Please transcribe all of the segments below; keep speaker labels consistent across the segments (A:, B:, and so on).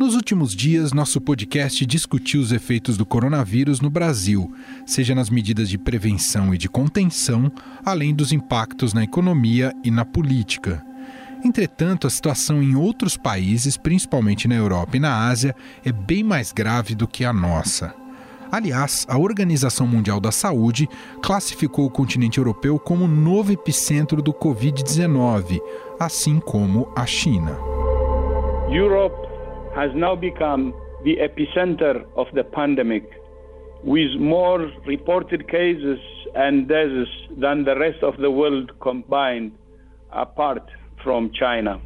A: Nos últimos dias, nosso podcast discutiu os efeitos do coronavírus no Brasil, seja nas medidas de prevenção e de contenção, além dos impactos na economia e na política. Entretanto, a situação em outros países, principalmente na Europa e na Ásia, é bem mais grave do que a nossa. Aliás, a Organização Mundial da Saúde classificou o continente europeu como novo epicentro do Covid-19, assim como a China.
B: Europe has now become the epicenter of the pandemic, with more reported cases and deaths than the rest of the world combined, apart from China.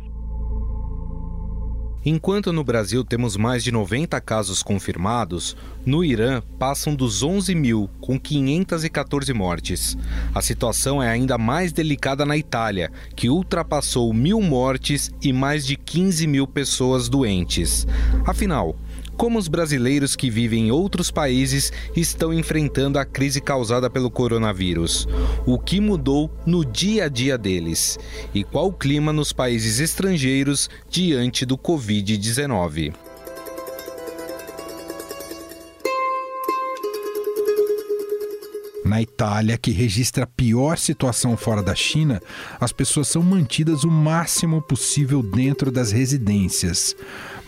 C: Enquanto no Brasil temos mais de 90 casos confirmados, no Irã passam dos 11 mil, com 514 mortes. A situação é ainda mais delicada na Itália, que ultrapassou mil mortes e mais de 15 mil pessoas doentes. Afinal, como os brasileiros que vivem em outros países estão enfrentando a crise causada pelo coronavírus, o que mudou no dia a dia deles e qual o clima nos países estrangeiros diante do Covid-19.
A: Na Itália, que registra a pior situação fora da China, as pessoas são mantidas o máximo possível dentro das residências.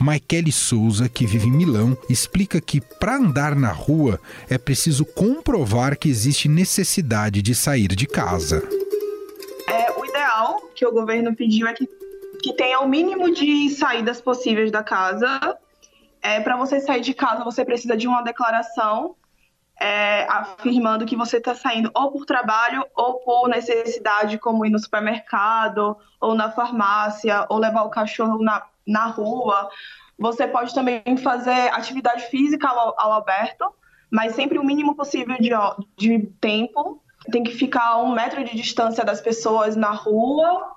A: Michele Souza, que vive em Milão, explica que para andar na rua é preciso comprovar que existe necessidade de sair de casa.
D: É, o ideal que o governo pediu é que, que tenha o mínimo de saídas possíveis da casa. É, para você sair de casa, você precisa de uma declaração é, afirmando que você está saindo ou por trabalho ou por necessidade, como ir no supermercado ou na farmácia ou levar o cachorro na, na rua. Você pode também fazer atividade física ao, ao aberto, mas sempre o mínimo possível de, de tempo. Tem que ficar a um metro de distância das pessoas na rua.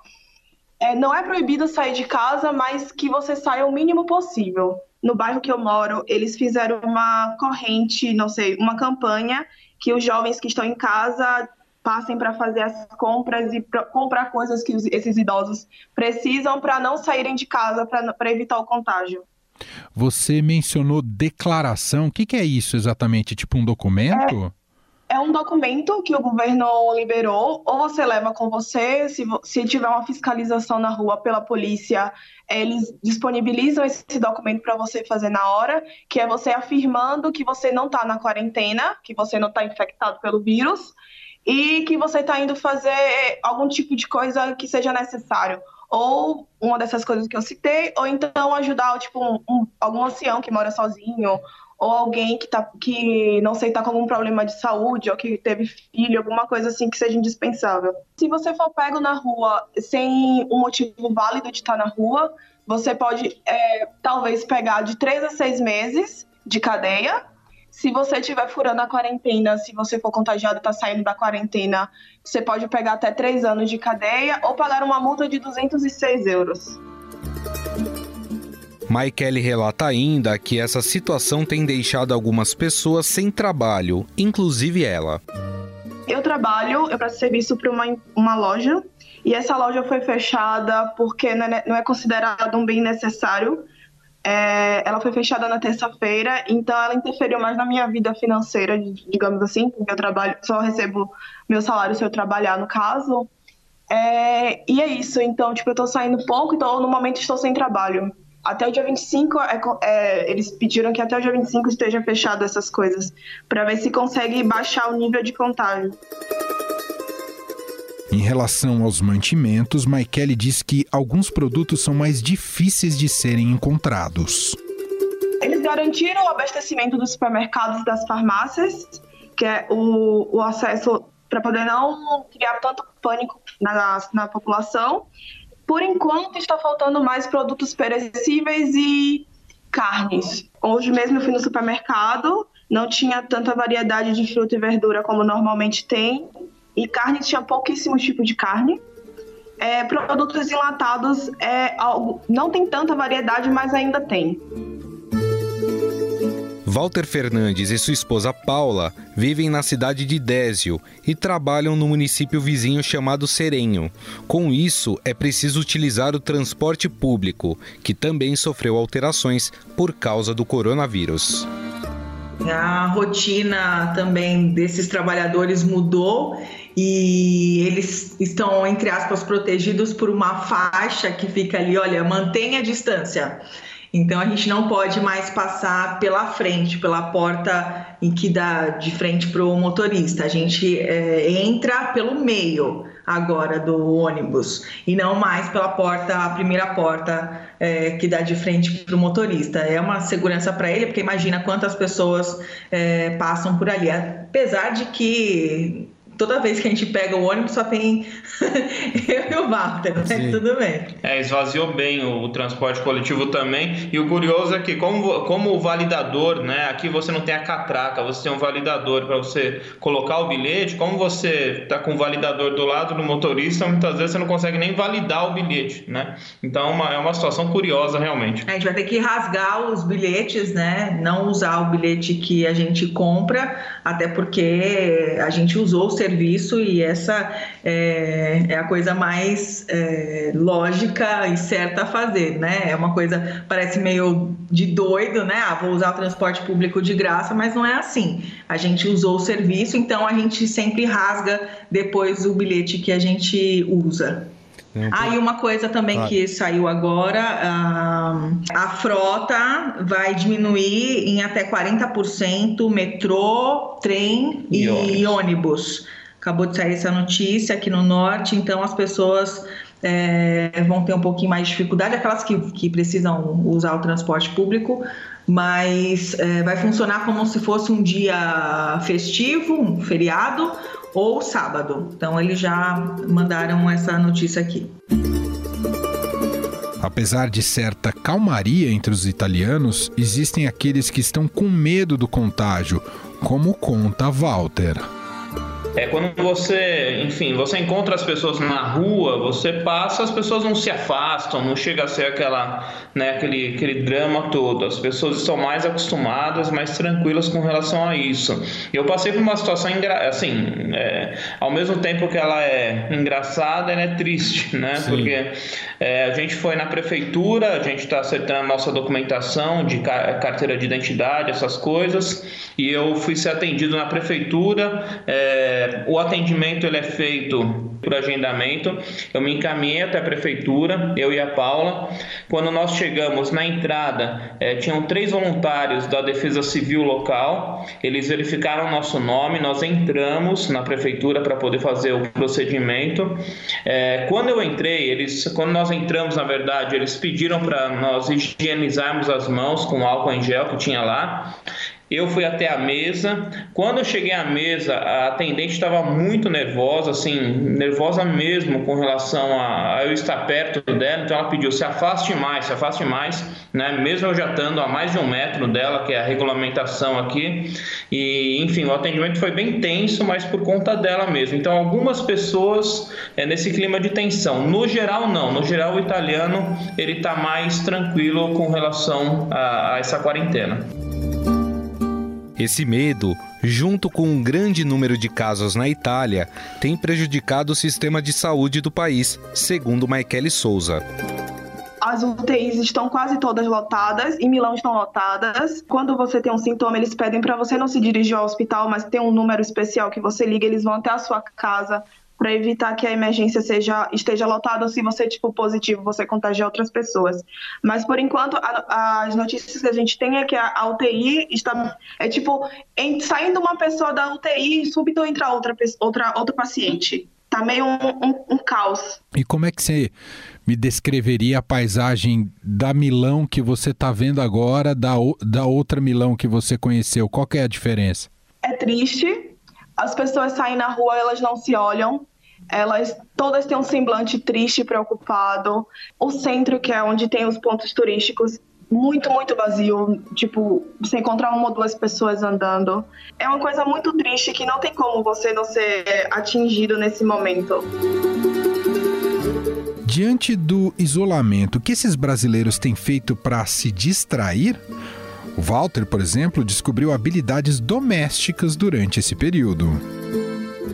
D: É, não é proibido sair de casa, mas que você saia o mínimo possível no bairro que eu moro, eles fizeram uma corrente, não sei, uma campanha que os jovens que estão em casa passem para fazer as compras e comprar coisas que esses idosos precisam para não saírem de casa para evitar o contágio.
A: Você mencionou declaração. O que, que, é isso exatamente? Tipo um documento?
D: É, é, um documento que o governo liberou, ou você leva com você, se, se tiver uma fiscalização na rua pela polícia, eles disponibilizam esse documento para você fazer na hora, que é você afirmando que você não está na quarentena, que você não está infectado pelo vírus e que você está indo fazer algum tipo de coisa que seja necessário. Ou uma dessas coisas que eu citei, ou então ajudar tipo, um, um, algum ancião que mora sozinho, ou alguém que, tá, que não sei, está com algum problema de saúde, ou que teve filho, alguma coisa assim que seja indispensável. Se você for pego na rua sem um motivo válido de estar na rua, você pode é, talvez pegar de três a seis meses de cadeia. Se você estiver furando a quarentena, se você for contagiado e está saindo da quarentena, você pode pegar até três anos de cadeia ou pagar uma multa de 206 euros.
C: Maikele relata ainda que essa situação tem deixado algumas pessoas sem trabalho, inclusive ela.
D: Eu trabalho, eu presto serviço para uma, uma loja e essa loja foi fechada porque não é, não é considerado um bem necessário. É, ela foi fechada na terça-feira, então ela interferiu mais na minha vida financeira, digamos assim, porque eu trabalho, só recebo meu salário se eu trabalhar, no caso. É, e é isso, então, tipo, eu tô saindo pouco, então no momento estou sem trabalho até o dia 25, é, é, eles pediram que até o dia 25 esteja fechado essas coisas, para ver se consegue baixar o nível de contágio.
A: Em relação aos mantimentos, Maikele diz que alguns produtos são mais difíceis de serem encontrados.
D: Eles garantiram o abastecimento dos supermercados e das farmácias, que é o, o acesso para poder não criar tanto pânico na, na população por enquanto, está faltando mais produtos perecíveis e carnes. Hoje mesmo eu fui no supermercado, não tinha tanta variedade de fruta e verdura como normalmente tem, e carne tinha pouquíssimos tipos de carne. É, produtos enlatados é algo, não tem tanta variedade, mas ainda tem.
C: Walter Fernandes e sua esposa Paula vivem na cidade de Désio e trabalham no município vizinho chamado Serenho. Com isso, é preciso utilizar o transporte público, que também sofreu alterações por causa do coronavírus.
E: A rotina também desses trabalhadores mudou e eles estão, entre aspas, protegidos por uma faixa que fica ali, olha, mantenha a distância. Então a gente não pode mais passar pela frente, pela porta em que dá de frente para o motorista. A gente é, entra pelo meio agora do ônibus e não mais pela porta, a primeira porta é, que dá de frente para o motorista. É uma segurança para ele, porque imagina quantas pessoas é, passam por ali. Apesar de que toda vez que a gente pega o ônibus só tem eu e o Walter, mas né? tudo bem.
F: É, esvaziou bem o, o, transporte coletivo também. E o curioso é que, como, como o validador, né? Aqui você não tem a catraca, você tem um validador para você colocar o bilhete. Como você está com o validador do lado do motorista, muitas vezes você não consegue nem validar o bilhete, né? Então é uma, é uma situação curiosa realmente.
E: A gente vai ter que rasgar os bilhetes, né? Não usar o bilhete que a gente compra, até porque a gente usou o serviço serviço e essa é, é a coisa mais é, lógica e certa a fazer, né? É uma coisa, parece meio de doido, né? Ah, vou usar o transporte público de graça, mas não é assim. A gente usou o serviço, então a gente sempre rasga depois o bilhete que a gente usa. Ah, e uma coisa também ah. que saiu agora, a, a frota vai diminuir em até 40% metrô, trem e, e ônibus. ônibus. Acabou de sair essa notícia aqui no norte, então as pessoas é, vão ter um pouquinho mais de dificuldade, aquelas que, que precisam usar o transporte público, mas é, vai funcionar como se fosse um dia festivo, um feriado ou sábado. Então eles já mandaram essa notícia aqui.
A: Apesar de certa calmaria entre os italianos, existem aqueles que estão com medo do contágio, como conta Walter.
F: É quando você, enfim, você encontra as pessoas na rua, você passa, as pessoas não se afastam, não chega a ser aquela, né, aquele, aquele drama todo. As pessoas estão mais acostumadas, mais tranquilas com relação a isso. Eu passei por uma situação assim, é, ao mesmo tempo que ela é engraçada, ela é triste, né? Sim. Porque é, a gente foi na prefeitura, a gente está acertando a nossa documentação de carteira de identidade, essas coisas, e eu fui ser atendido na prefeitura. É, o atendimento ele é feito por agendamento. Eu me encaminhei até a prefeitura, eu e a Paula. Quando nós chegamos na entrada, é, tinham três voluntários da Defesa Civil local. Eles verificaram nosso nome, nós entramos na prefeitura para poder fazer o procedimento. É, quando eu entrei, eles, quando nós entramos, na verdade, eles pediram para nós higienizarmos as mãos com álcool em gel que tinha lá. Eu fui até a mesa. Quando eu cheguei à mesa, a atendente estava muito nervosa, assim, nervosa mesmo com relação a, eu estar perto dela. Então ela pediu: se afaste mais, se afaste mais, né? Mesmo eu já estando a mais de um metro dela, que é a regulamentação aqui. E, enfim, o atendimento foi bem tenso, mas por conta dela mesmo. Então, algumas pessoas é nesse clima de tensão. No geral, não. No geral, o italiano ele está mais tranquilo com relação a, a essa quarentena.
C: Esse medo, junto com um grande número de casos na Itália, tem prejudicado o sistema de saúde do país, segundo Michele Souza.
D: As UTIs estão quase todas lotadas, em Milão estão lotadas. Quando você tem um sintoma, eles pedem para você não se dirigir ao hospital, mas tem um número especial que você liga, eles vão até a sua casa para evitar que a emergência seja esteja lotada ou se você tipo positivo você contagia outras pessoas. Mas por enquanto a, as notícias que a gente tem é que a, a UTI está é tipo em, saindo uma pessoa da UTI súbito entra outra outra outro paciente. Tá meio um, um, um caos.
A: E como é que você me descreveria a paisagem da Milão que você está vendo agora da, da outra Milão que você conheceu? Qual é a diferença?
D: É triste. As pessoas saem na rua, elas não se olham elas todas têm um semblante triste e preocupado. O centro, que é onde tem os pontos turísticos, muito, muito vazio. Tipo, você encontrar uma ou duas pessoas andando. É uma coisa muito triste que não tem como você não ser atingido nesse momento.
A: Diante do isolamento, o que esses brasileiros têm feito para se distrair? O Walter, por exemplo, descobriu habilidades domésticas durante esse período.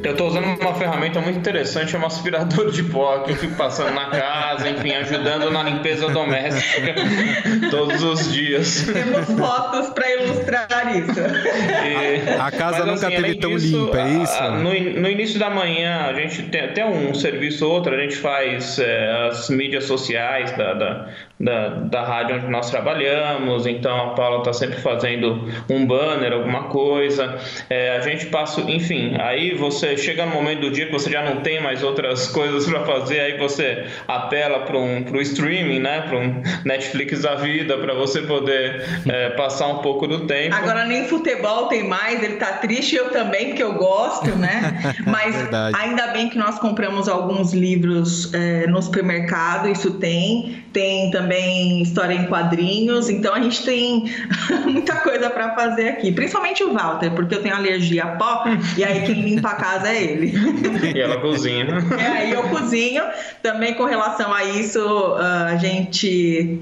F: Eu estou usando uma ferramenta muito interessante, é um aspirador de pó que eu fico passando na casa, enfim, ajudando na limpeza doméstica todos os dias.
E: Temos fotos para ilustrar isso.
C: E, a, a, casa mas, nunca assim, teve tão disso, limpa, é isso? A,
F: no, no, início da manhã, a gente tem até um serviço ou outro, a gente faz é, as mídias sociais da, da, da, da rádio onde nós trabalhamos, então a Paula está sempre fazendo um banner, alguma coisa. É, a gente passa, enfim, aí você chega no momento do dia que você já não tem mais outras coisas para fazer, aí você apela para um pro streaming, né, para um Netflix da vida, para você poder é, passar um pouco do tempo.
E: Agora nem futebol tem mais, ele tá triste, eu também, porque eu gosto, né? Mas ainda bem que nós compramos alguns livros é, no supermercado, isso tem. Tem também também história em quadrinhos, então a gente tem muita coisa para fazer aqui, principalmente o Walter, porque eu tenho alergia a pó e aí quem limpa a casa é ele.
F: E ela cozinha.
E: É, aí eu cozinho. Também com relação a isso, a gente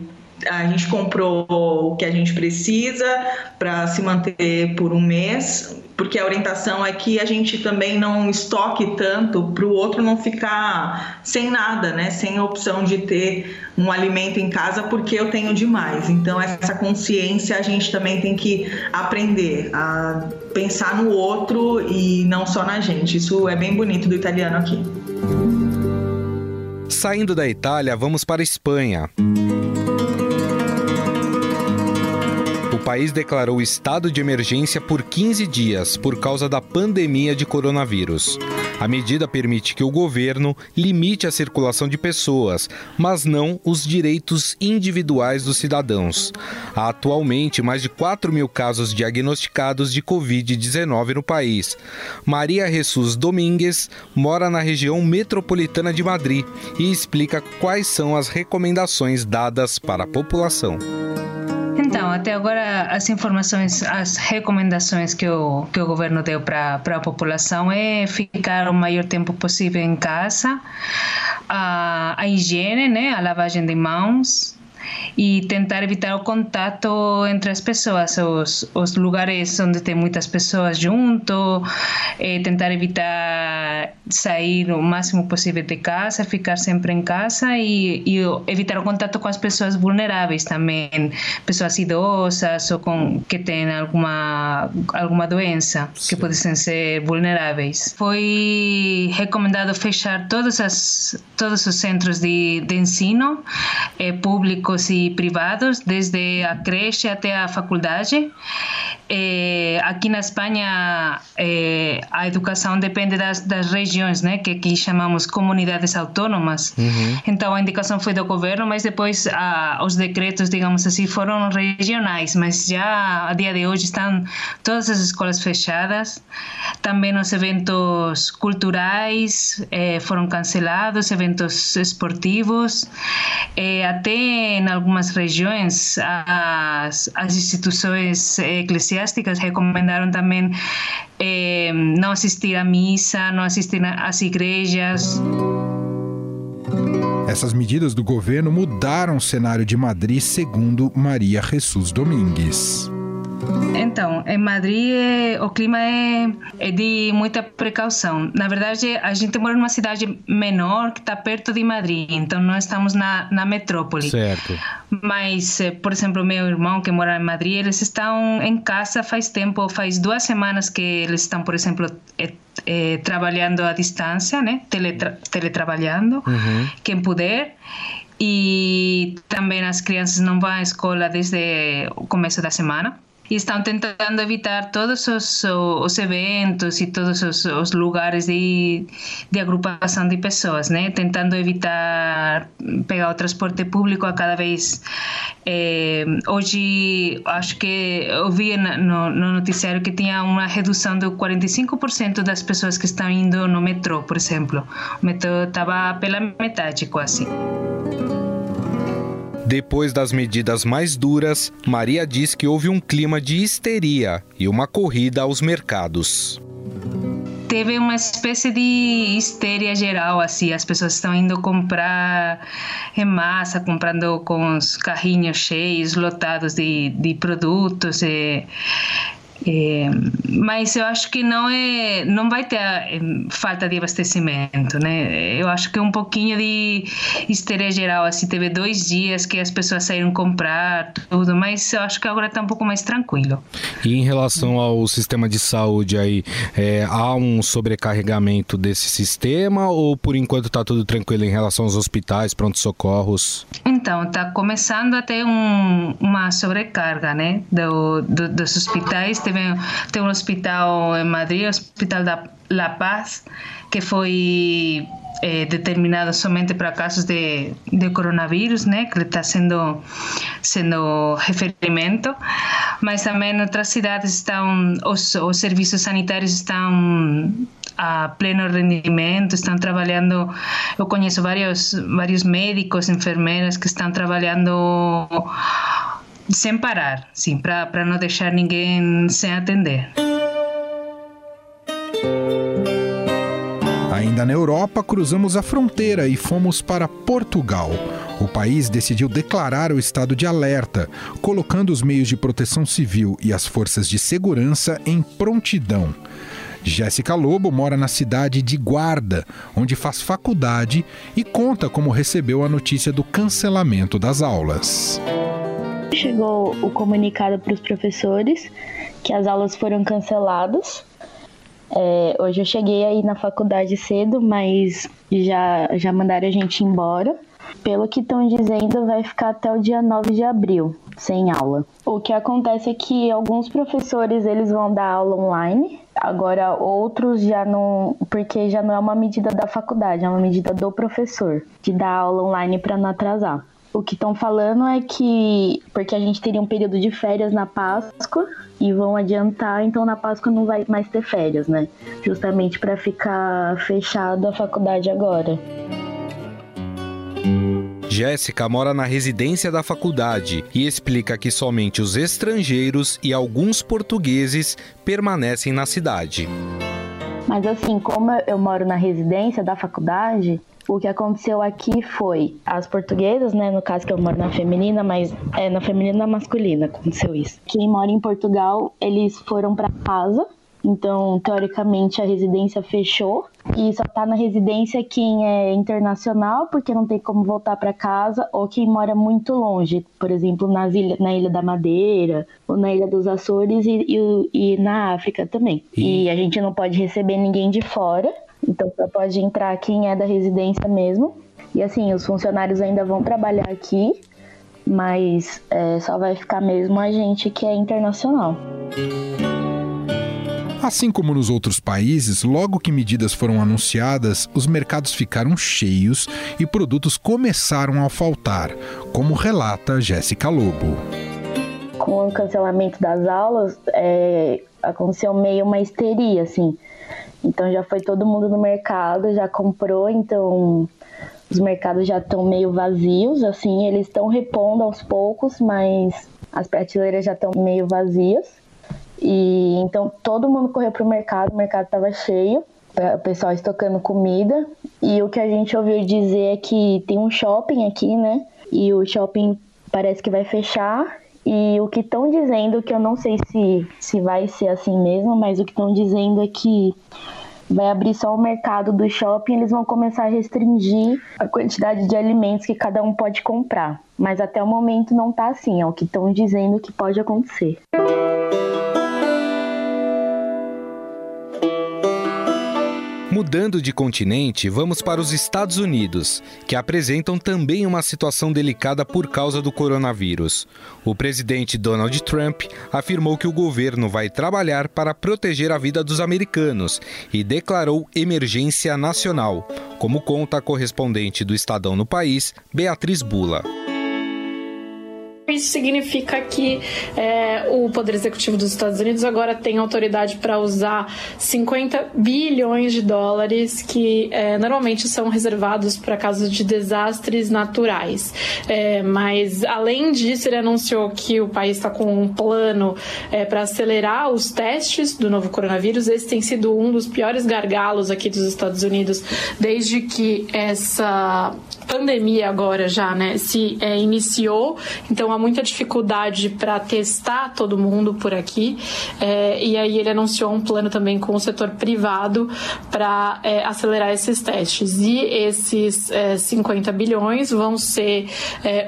E: a gente comprou o que a gente precisa para se manter por um mês, porque a orientação é que a gente também não estoque tanto para o outro não ficar sem nada, né? Sem a opção de ter um alimento em casa porque eu tenho demais. Então essa consciência a gente também tem que aprender a pensar no outro e não só na gente. Isso é bem bonito do italiano aqui.
C: Saindo da Itália, vamos para a Espanha. País declarou estado de emergência por 15 dias por causa da pandemia de coronavírus. A medida permite que o governo limite a circulação de pessoas, mas não os direitos individuais dos cidadãos. Há atualmente mais de 4 mil casos diagnosticados de Covid-19 no país. Maria Jesus Domingues mora na região metropolitana de Madrid e explica quais são as recomendações dadas para a população.
G: Até agora, as informações, as recomendações que o, que o governo deu para a população é ficar o maior tempo possível em casa, a, a higiene, né, a lavagem de mãos, e tentar evitar o contato entre as pessoas, os, os lugares onde tem muitas pessoas junto, eh, tentar evitar sair o máximo possível de casa, ficar sempre em casa e, e, evitar o contato com as pessoas vulneráveis também, pessoas idosas ou com que têm alguma alguma doença Sim. que podem ser vulneráveis. Foi recomendado fechar todos as todos os centros de, de ensino eh, públicos e privados, desde a creche até a faculdade. É, aqui na Espanha, é, a educação depende das, das, regiões, né, que aqui chamamos comunidades autônomas. Uhum. Então, a indicação foi do governo, mas depois a, os decretos, digamos assim, foram regionais. Mas já a dia de hoje estão todas as escolas fechadas. Também os eventos culturais é, foram cancelados, eventos esportivos. É, até em algumas regiões, as, as instituições eclesiásticas recomendaram também eh, não assistir à missa, não assistir às igrejas.
A: Essas medidas do governo mudaram o cenário de Madrid, segundo Maria Jesus Domingues.
G: Então, em Madrid o clima é, é, de muita precaução. Na verdade, a gente mora numa cidade menor que está perto de Madrid, então não estamos na, na metrópole.
C: Certo.
G: Mas, eh, por exemplo, meu irmão que mora em Madrid, eles estão em casa faz tempo, faz duas semanas que eles estão, por exemplo, é, é, trabalhando à distância, né? Teletra teletrabalhando, uhum. quem puder. E também as crianças não vão à escola desde o começo da semana e estão tentando evitar todos os, os eventos e todos os, os lugares de, de agrupação de pessoas, né? Tentando evitar pegar o transporte público a cada vez. É, hoje, acho que eu vi no, no noticiário que tinha uma redução de 45% das pessoas que estão indo no metrô, por exemplo. O metrô estava pela metade, quase.
C: Depois das medidas mais duras, Maria diz que houve um clima de histeria e uma corrida aos mercados.
G: teve uma espécie de histeria geral, assim, as pessoas estão indo comprar em massa, comprando com os carrinhos cheios, lotados de, de produtos. E, é, mas eu acho que não é, não vai ter é, falta de abastecimento, né? Eu acho que um pouquinho de histeria geral, assim, teve dois dias que as pessoas saíram comprar tudo, mas eu acho que agora está um pouco mais tranquilo.
C: E em relação ao sistema de saúde aí, é, há um sobrecarregamento desse sistema ou por enquanto está tudo tranquilo em relação aos hospitais, pronto-socorros?
G: Então, está começando a ter um, uma sobrecarga, né, do, do, dos hospitais tem um hospital em Madrid, o Hospital da La Paz, que foi é, determinado somente para casos de, de coronavírus, né, que está sendo sendo referimento, mas também outras cidades estão os, os serviços sanitários estão a pleno rendimento, estão trabalhando. Eu conheço vários vários médicos, enfermeiras que estão trabalhando sem parar, sim, para não deixar ninguém sem atender.
A: Ainda na Europa, cruzamos a fronteira e fomos para Portugal. O país decidiu declarar o estado de alerta, colocando os meios de proteção civil e as forças de segurança em prontidão. Jéssica Lobo mora na cidade de Guarda, onde faz faculdade e conta como recebeu a notícia do cancelamento das aulas.
H: Chegou o comunicado para os professores que as aulas foram canceladas. É, hoje eu cheguei aí na faculdade cedo, mas já, já mandaram a gente embora. Pelo que estão dizendo, vai ficar até o dia 9 de abril, sem aula. O que acontece é que alguns professores eles vão dar aula online, agora outros já não, porque já não é uma medida da faculdade, é uma medida do professor de dar aula online para não atrasar. O que estão falando é que porque a gente teria um período de férias na Páscoa e vão adiantar, então na Páscoa não vai mais ter férias, né? Justamente para ficar fechado a faculdade agora.
C: Jéssica mora na residência da faculdade e explica que somente os estrangeiros e alguns portugueses permanecem na cidade.
H: Mas assim, como eu moro na residência da faculdade, o que aconteceu aqui foi as portuguesas, né, no caso que eu moro na feminina, mas é na feminina e na masculina aconteceu isso. Quem mora em Portugal, eles foram para casa, então teoricamente a residência fechou e só tá na residência quem é internacional, porque não tem como voltar para casa, ou quem mora muito longe, por exemplo, nas ilha, na Ilha da Madeira, ou na Ilha dos Açores e, e, e na África também. E... e a gente não pode receber ninguém de fora. Então só pode entrar quem é da residência mesmo. E assim, os funcionários ainda vão trabalhar aqui, mas é, só vai ficar mesmo a gente que é internacional.
A: Assim como nos outros países, logo que medidas foram anunciadas, os mercados ficaram cheios e produtos começaram a faltar, como relata Jéssica Lobo.
H: Com o cancelamento das aulas, é, aconteceu meio uma histeria, assim. Então já foi todo mundo no mercado, já comprou, então os mercados já estão meio vazios, assim, eles estão repondo aos poucos, mas as prateleiras já estão meio vazias. E então todo mundo correu pro mercado, o mercado estava cheio, o pessoal estocando comida. E o que a gente ouviu dizer é que tem um shopping aqui, né? E o shopping parece que vai fechar. E o que estão dizendo, que eu não sei se, se vai ser assim mesmo, mas o que estão dizendo é que vai abrir só o mercado do shopping, eles vão começar a restringir a quantidade de alimentos que cada um pode comprar. Mas até o momento não está assim, é o que estão dizendo que pode acontecer.
C: Mudando de continente, vamos para os Estados Unidos, que apresentam também uma situação delicada por causa do coronavírus. O presidente Donald Trump afirmou que o governo vai trabalhar para proteger a vida dos americanos e declarou emergência nacional, como conta a correspondente do Estadão no país, Beatriz Bula.
I: Isso significa que é, o Poder Executivo dos Estados Unidos agora tem autoridade para usar 50 bilhões de dólares que é, normalmente são reservados para casos de desastres naturais. É, mas, além disso, ele anunciou que o país está com um plano é, para acelerar os testes do novo coronavírus. Esse tem sido um dos piores gargalos aqui dos Estados Unidos desde que essa pandemia agora já né, se é, iniciou. Então, há muita dificuldade para testar todo mundo por aqui. É, e aí, ele anunciou um plano também com o setor privado para é, acelerar esses testes. E esses 50 bilhões vão ser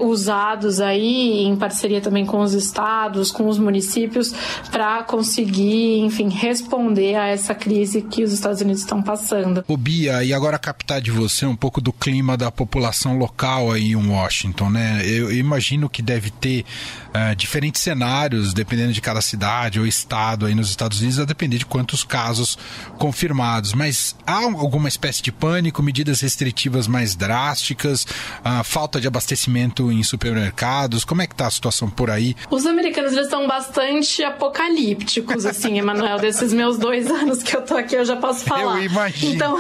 I: usados aí em parceria também com os estados, com os municípios, para conseguir, enfim, responder a essa crise que os Estados Unidos estão passando.
A: O Bia, e agora captar de você um pouco do clima da população local aí em Washington, né? Eu imagino que deve ter uh, diferentes cenários, dependendo de cada cidade ou estado aí nos Estados Unidos, a depender de quantos casos confirmados. Mas há alguma espécie de pânico, medidas restritivas mais drásticas, uh, falta de abastecimento em supermercados? Como é que está a situação por aí?
I: Os americanos eles são bastante apocalípticos, assim, Emanuel. Desses meus dois anos que eu tô aqui, eu já posso falar.
A: Eu imagino.
I: Então,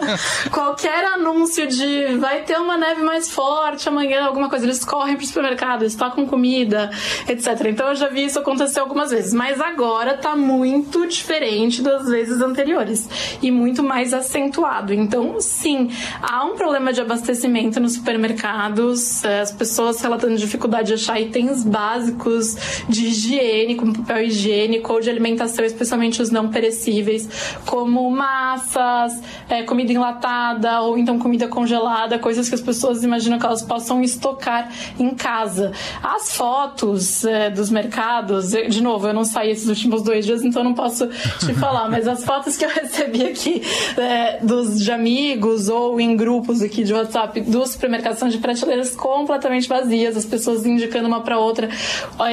I: qualquer anúncio de vai ter uma neve mais forte amanhã, alguma coisa, eles correm pro supermercado, eles tocam comida, etc. Então eu já vi isso acontecer algumas vezes. Mas agora tá muito diferente das vezes anteriores e muito mais acentuado. Então, sim, há um problema de abastecimento nos supermercados, eh, as pessoas relatando dificuldade de achar itens básicos de higiene, como papel higiênico ou de alimentação, especialmente os não perecíveis, como massas, é, comida enlatada ou então comida congelada, coisas que as pessoas imaginam que elas possam estocar em casa. As fotos é, dos mercados, de novo, eu não saí esses últimos dois dias, então não posso te falar, mas as fotos que eu recebi aqui é, dos de amigos ou em grupos aqui de WhatsApp dos supermercados são de prateleiras completamente vazias, as pessoas indicando uma para outra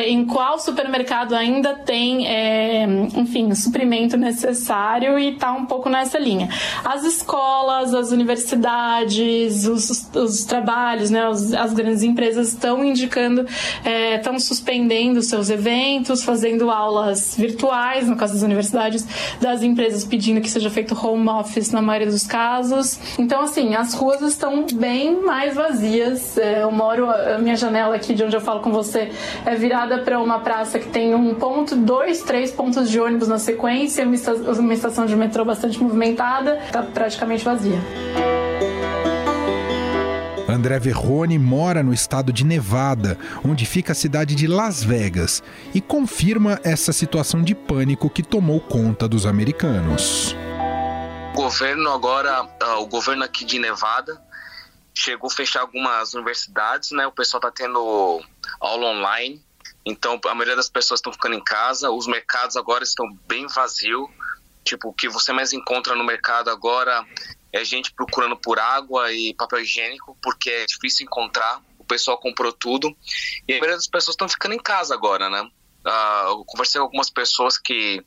I: em qual supermercado ainda tem, é, enfim, suprimento necessário e tá um pouco nessa linha. As escolas, as universidades, os, os trabalhos, né, as grandes empresas estão indicando, estão é, suspendendo seus eventos, fazendo aulas virtuais, no caso das universidades, das empresas pedindo que seja feito home office na maioria dos casos. Então, assim, as ruas estão bem mais vazias. É, eu moro, a minha janela aqui de onde eu falo com você é virada para uma praça que tem um ponto, dois, três pontos de ônibus na sequência, uma estação de metrô bastante movimentada, está praticamente vazia.
A: André Verrone mora no estado de Nevada, onde fica a cidade de Las Vegas, e confirma essa situação de pânico que tomou conta dos americanos.
J: O governo agora, uh, o governo aqui de Nevada, chegou a fechar algumas universidades, né? O pessoal está tendo aula online, então a maioria das pessoas estão ficando em casa. Os mercados agora estão bem vazios. Tipo, o que você mais encontra no mercado agora é gente procurando por água e papel higiênico, porque é difícil encontrar. O pessoal comprou tudo. E a maioria das pessoas estão ficando em casa agora, né? Uh, eu conversei com algumas pessoas que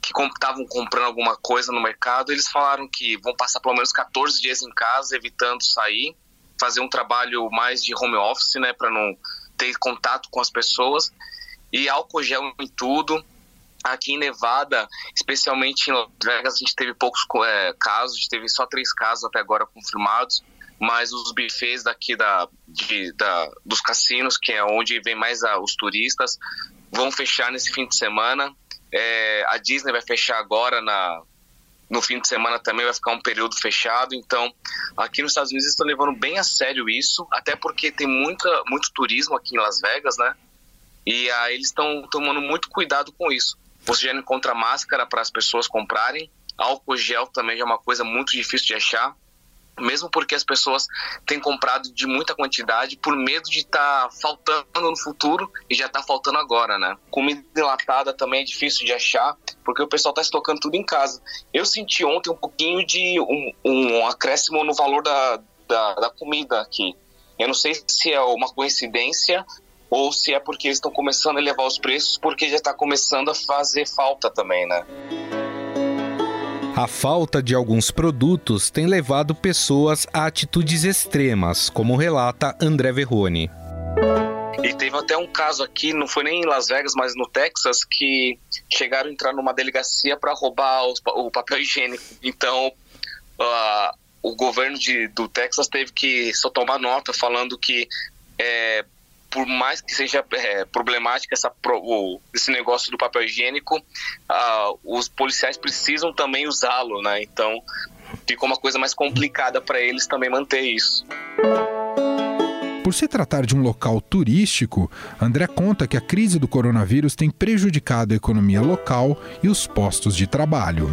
J: que estavam comprando alguma coisa no mercado, eles falaram que vão passar pelo menos 14 dias em casa, evitando sair, fazer um trabalho mais de home office, né, para não ter contato com as pessoas. E álcool gel em tudo. Aqui em Nevada, especialmente em Las Vegas, a gente teve poucos é, casos, a gente teve só três casos até agora confirmados, mas os buffets daqui da, de, da, dos cassinos, que é onde vem mais a, os turistas, vão fechar nesse fim de semana. É, a Disney vai fechar agora na, no fim de semana também vai ficar um período fechado. Então, aqui nos Estados Unidos estão levando bem a sério isso, até porque tem muita, muito turismo aqui em Las Vegas, né? E aí eles estão tomando muito cuidado com isso. Você já não encontra máscara para as pessoas comprarem. Álcool gel também já é uma coisa muito difícil de achar mesmo porque as pessoas têm comprado de muita quantidade por medo de estar tá faltando no futuro e já está faltando agora, né? Comida enlatada também é difícil de achar, porque o pessoal está estocando tudo em casa. Eu senti ontem um pouquinho de um, um acréscimo no valor da, da, da comida aqui. Eu não sei se é uma coincidência ou se é porque eles estão começando a elevar os preços, porque já está começando a fazer falta também, né?
C: A falta de alguns produtos tem levado pessoas a atitudes extremas, como relata André Verrone.
J: E teve até um caso aqui, não foi nem em Las Vegas, mas no Texas, que chegaram a entrar numa delegacia para roubar os, o papel higiênico. Então, uh, o governo de, do Texas teve que só tomar nota falando que é, por mais que seja é, problemática essa, o, esse negócio do papel higiênico, uh, os policiais precisam também usá-lo, né? Então ficou uma coisa mais complicada para eles também manter isso.
A: Por se tratar de um local turístico, André conta que a crise do coronavírus tem prejudicado a economia local e os postos de trabalho.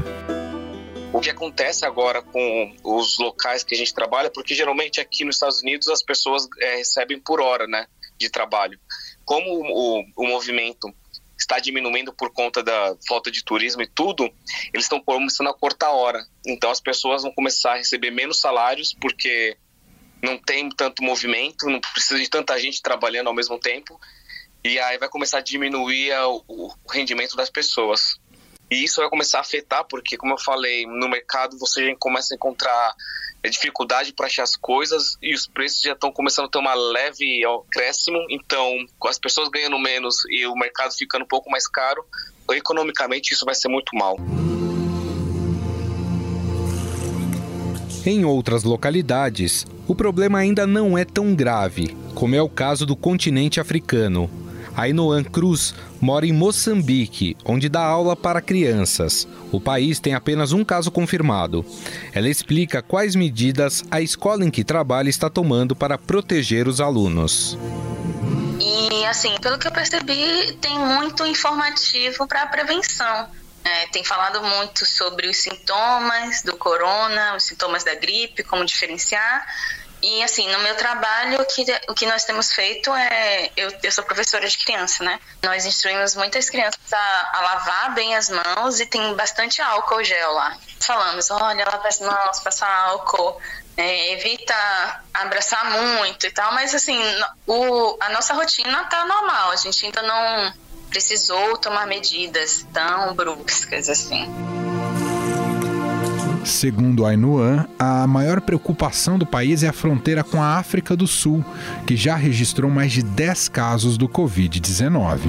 J: O que acontece agora com os locais que a gente trabalha, porque geralmente aqui nos Estados Unidos as pessoas é, recebem por hora, né? De trabalho. Como o, o movimento está diminuindo por conta da falta de turismo e tudo, eles estão começando a cortar hora. Então as pessoas vão começar a receber menos salários porque não tem tanto movimento, não precisa de tanta gente trabalhando ao mesmo tempo. E aí vai começar a diminuir o, o rendimento das pessoas. E isso vai começar a afetar, porque, como eu falei, no mercado você já começa a encontrar é dificuldade para achar as coisas e os preços já estão começando a ter uma leve crescimento. Então, com as pessoas ganhando menos e o mercado ficando um pouco mais caro, economicamente isso vai ser muito mal.
C: Em outras localidades, o problema ainda não é tão grave, como é o caso do continente africano. Ainoan Cruz mora em Moçambique, onde dá aula para crianças. O país tem apenas um caso confirmado. Ela explica quais medidas a escola em que trabalha está tomando para proteger os alunos.
K: E assim, pelo que eu percebi, tem muito informativo para prevenção. É, tem falado muito sobre os sintomas do corona, os sintomas da gripe, como diferenciar. E assim, no meu trabalho, o que, o que nós temos feito é. Eu, eu sou professora de criança, né? Nós instruímos muitas crianças a, a lavar bem as mãos e tem bastante álcool gel lá. Falamos, olha, lava as mãos, passa álcool, é, evita abraçar muito e tal, mas assim, o, a nossa rotina tá normal, a gente ainda não precisou tomar medidas tão bruscas assim.
A: Segundo a Ainuan, a maior preocupação do país é a fronteira com a África do Sul, que já registrou mais de 10 casos do Covid-19.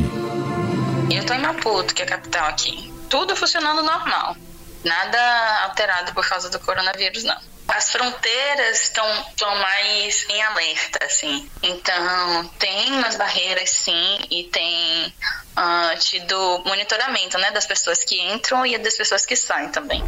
K: Eu estou em Maputo, que é a capital aqui. Tudo funcionando normal. Nada alterado por causa do coronavírus, não. As fronteiras estão, estão mais em alerta, assim. Então, tem umas barreiras, sim, e tem uh, tido monitoramento, né, das pessoas que entram e das pessoas que saem também.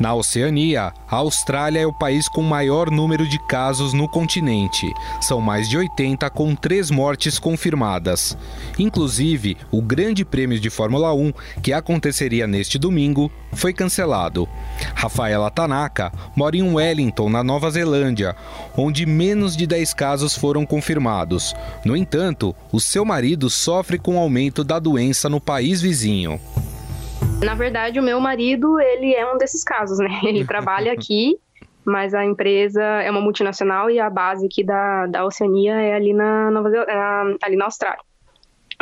C: Na Oceania, a Austrália é o país com maior número de casos no continente. São mais de 80, com três mortes confirmadas. Inclusive, o Grande Prêmio de Fórmula 1, que aconteceria neste domingo, foi cancelado. Rafaela Tanaka mora em Wellington, na Nova Zelândia, onde menos de 10 casos foram confirmados. No entanto, o seu marido sofre com o aumento da doença no país vizinho.
L: Na verdade, o meu marido, ele é um desses casos, né? Ele trabalha aqui, mas a empresa é uma multinacional e a base aqui da, da Oceania é ali na, Nova, ali na Austrália.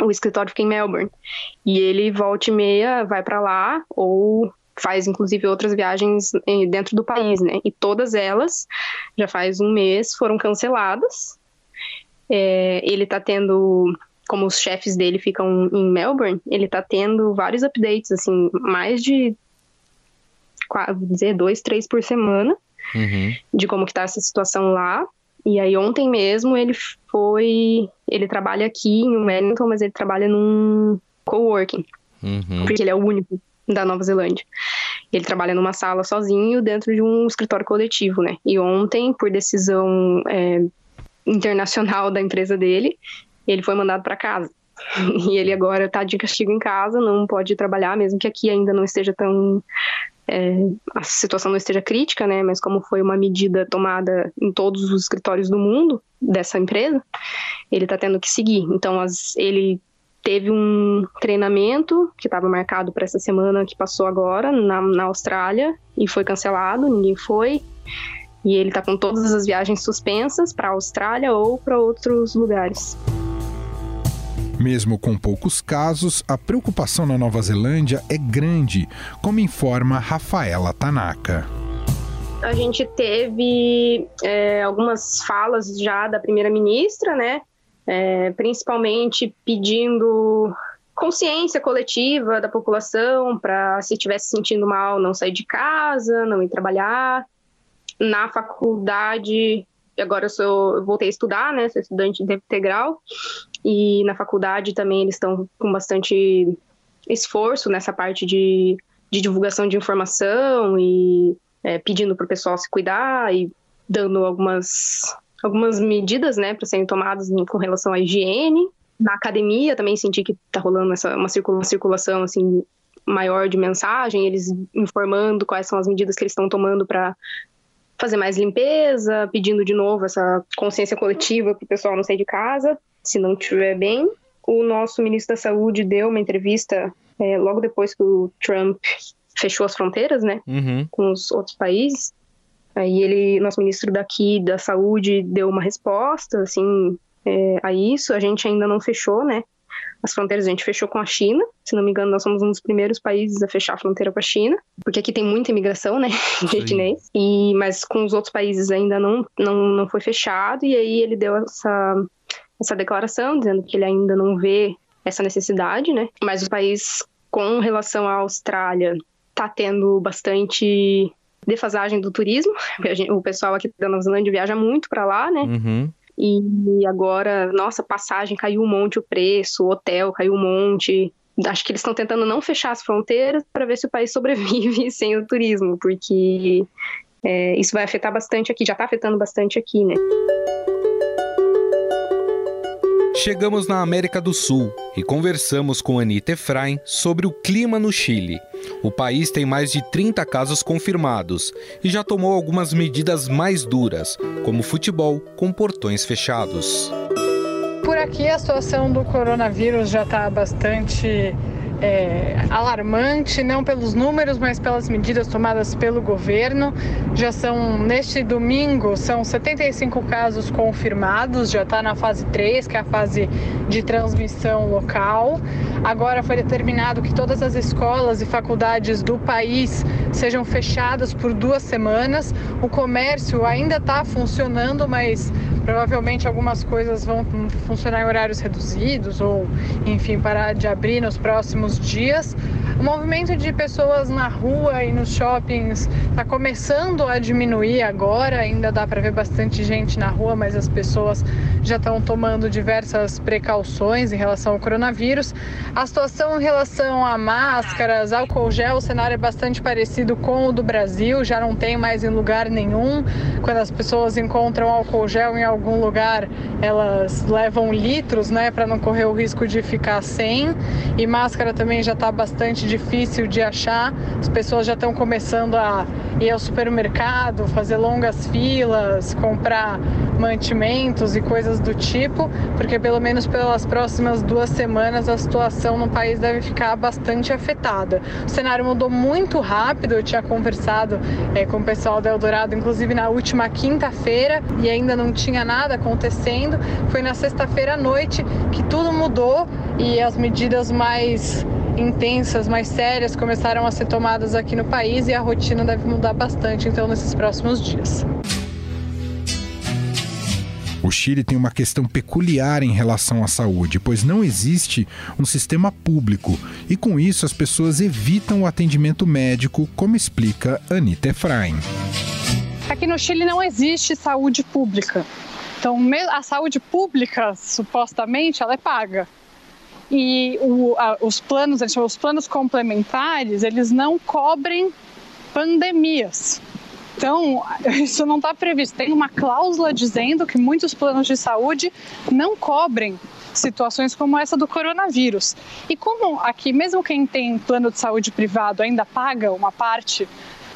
L: O escritório fica em Melbourne. E ele volta e meia, vai para lá, ou faz inclusive outras viagens eh, dentro do país, né? E todas elas, já faz um mês, foram canceladas. É, ele está tendo como os chefes dele ficam em Melbourne, ele tá tendo vários updates, assim, mais de, vou dizer, dois, três por semana, uhum. de como que tá essa situação lá. E aí ontem mesmo ele foi, ele trabalha aqui em Wellington, mas ele trabalha num coworking, uhum. porque ele é o único da Nova Zelândia. Ele trabalha numa sala sozinho dentro de um escritório coletivo, né? E ontem, por decisão é, internacional da empresa dele, ele foi mandado para casa. E ele agora está de castigo em casa, não pode trabalhar, mesmo que aqui ainda não esteja tão. É, a situação não esteja crítica, né? Mas como foi uma medida tomada em todos os escritórios do mundo dessa empresa, ele está tendo que seguir. Então, as, ele teve um treinamento que estava marcado para essa semana que passou agora na, na Austrália e foi cancelado, ninguém foi. E ele está com todas as viagens suspensas para a Austrália ou para outros lugares.
A: Mesmo com poucos casos, a preocupação na Nova Zelândia é grande, como informa Rafaela Tanaka.
L: a gente teve é, algumas falas já da primeira-ministra, né? É, principalmente pedindo consciência coletiva da população para se estivesse sentindo mal não sair de casa, não ir trabalhar. Na faculdade, agora eu sou, eu voltei a estudar, né? Sou estudante de integral e na faculdade também eles estão com bastante esforço nessa parte de, de divulgação de informação e é, pedindo para o pessoal se cuidar e dando algumas, algumas medidas né, para serem tomadas com relação à higiene. Na academia também senti que está rolando essa, uma circulação assim, maior de mensagem, eles informando quais são as medidas que eles estão tomando para fazer mais limpeza, pedindo de novo essa consciência coletiva para o pessoal não sair de casa, se não estiver bem. O nosso ministro da Saúde deu uma entrevista é, logo depois que o Trump fechou as fronteiras, né, uhum. com os outros países. Aí ele, nosso ministro daqui da saúde, deu uma resposta, assim, é, a isso. A gente ainda não fechou, né, as fronteiras. A gente fechou com a China. Se não me engano, nós somos um dos primeiros países a fechar a fronteira com a China, porque aqui tem muita imigração, né, de chinês. E mas com os outros países ainda não não, não foi fechado. E aí ele deu essa essa declaração dizendo que ele ainda não vê essa necessidade, né? Mas o país com relação à Austrália tá tendo bastante defasagem do turismo. O pessoal aqui da Nova Zelândia viaja muito para lá, né? Uhum. E agora, nossa, passagem caiu um monte o preço, hotel caiu um monte. Acho que eles estão tentando não fechar as fronteiras para ver se o país sobrevive sem o turismo, porque é, isso vai afetar bastante aqui, já está afetando bastante aqui, né?
C: Chegamos na América do Sul e conversamos com Anita Efraim sobre o clima no Chile. O país tem mais de 30 casos confirmados e já tomou algumas medidas mais duras, como futebol com portões fechados.
M: Por aqui a situação do coronavírus já está bastante é, alarmante, não pelos números, mas pelas medidas tomadas pelo governo. Já são, neste domingo, são 75 casos confirmados, já está na fase 3, que é a fase de transmissão local. Agora foi determinado que todas as escolas e faculdades do país sejam fechadas por duas semanas. O comércio ainda está funcionando, mas Provavelmente algumas coisas vão funcionar em horários reduzidos ou, enfim, parar de abrir nos próximos dias. O movimento de pessoas na rua e nos shoppings está começando a diminuir agora. Ainda dá para ver bastante gente na rua, mas as pessoas já estão tomando diversas precauções em relação ao coronavírus. A situação em relação a máscaras, álcool gel, o cenário é bastante parecido com o do Brasil. Já não tem mais em lugar nenhum. Quando as pessoas encontram álcool gel em algum lugar elas levam litros, né, para não correr o risco de ficar sem. E máscara também já está bastante difícil de achar. As pessoas já estão começando a ir ao supermercado, fazer longas filas, comprar mantimentos e coisas do tipo, porque pelo menos pelas próximas duas semanas a situação no país deve ficar bastante afetada. O cenário mudou muito rápido, eu tinha conversado é, com o pessoal da Eldorado, inclusive na última quinta-feira, e ainda não tinha nada acontecendo. Foi na sexta-feira à noite que tudo mudou e as medidas mais intensas, mais sérias começaram a ser tomadas aqui no país e a rotina deve mudar bastante então nesses próximos dias.
A: O Chile tem uma questão peculiar em relação à saúde, pois não existe um sistema público e, com isso, as pessoas evitam o atendimento médico, como explica Anita Efraim.
M: Aqui no Chile não existe saúde pública. Então, a saúde pública, supostamente, ela é paga. E o, a, os planos, chama, os planos complementares, eles não cobrem pandemias. Então, isso não está previsto. Tem uma cláusula dizendo que muitos planos de saúde não cobrem situações como essa do coronavírus. E como aqui, mesmo quem tem plano de saúde privado ainda paga uma parte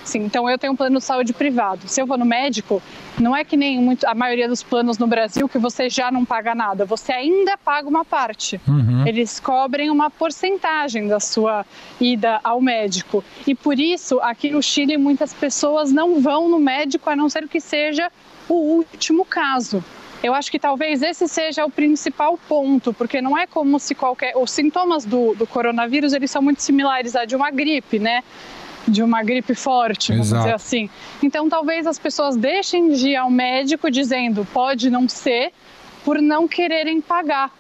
M: Sim, então eu tenho um plano de saúde privado. Se eu vou no médico, não é que nem muito, a maioria dos planos no Brasil que você já não paga nada, você ainda paga uma parte. Uhum. Eles cobrem uma porcentagem da sua ida ao médico. E por isso, aqui no Chile, muitas pessoas não vão no médico a não ser que seja o último caso. Eu acho que talvez esse seja o principal ponto, porque não é como se qualquer. Os sintomas do, do coronavírus eles são muito similares a de uma gripe, né? De uma gripe forte, vamos
A: Exato.
M: dizer assim. Então, talvez as pessoas deixem de ir ao médico dizendo pode não ser, por não quererem pagar,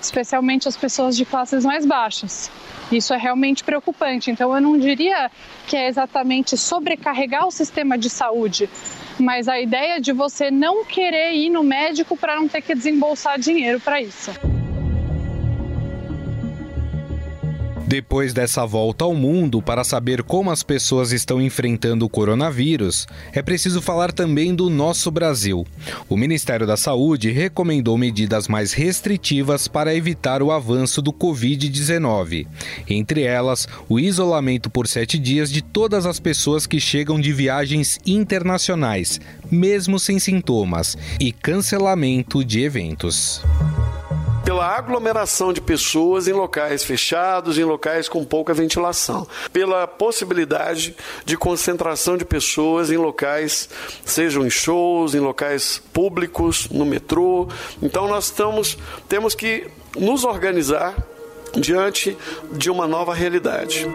M: especialmente as pessoas de classes mais baixas. Isso é realmente preocupante. Então, eu não diria que é exatamente sobrecarregar o sistema de saúde, mas a ideia de você não querer ir no médico para não ter que desembolsar dinheiro para isso.
C: Depois dessa volta ao mundo, para saber como as pessoas estão enfrentando o coronavírus, é preciso falar também do nosso Brasil. O Ministério da Saúde recomendou medidas mais restritivas para evitar o avanço do Covid-19. Entre elas, o isolamento por sete dias de todas as pessoas que chegam de viagens internacionais, mesmo sem sintomas, e cancelamento de eventos
N: pela aglomeração de pessoas em locais fechados, em locais com pouca ventilação, pela possibilidade de concentração de pessoas em locais, sejam em shows, em locais públicos, no metrô. Então nós estamos, temos que nos organizar diante de uma nova realidade.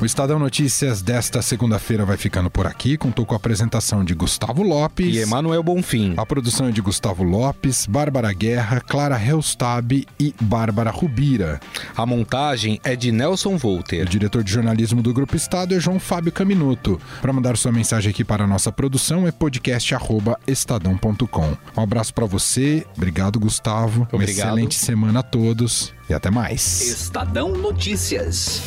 A: O Estadão Notícias desta segunda-feira vai ficando por aqui. Contou com a apresentação de Gustavo Lopes
C: e Emanuel Bonfim.
A: A produção é de Gustavo Lopes, Bárbara Guerra, Clara Helstab e Bárbara Rubira.
C: A montagem é de Nelson Volter.
A: O diretor de jornalismo do Grupo Estado é João Fábio Caminuto. Para mandar sua mensagem aqui para a nossa produção é podcast@estadão.com. Um abraço para você. Obrigado, Gustavo.
C: Obrigado.
A: Uma excelente semana a todos e até mais.
O: Estadão Notícias.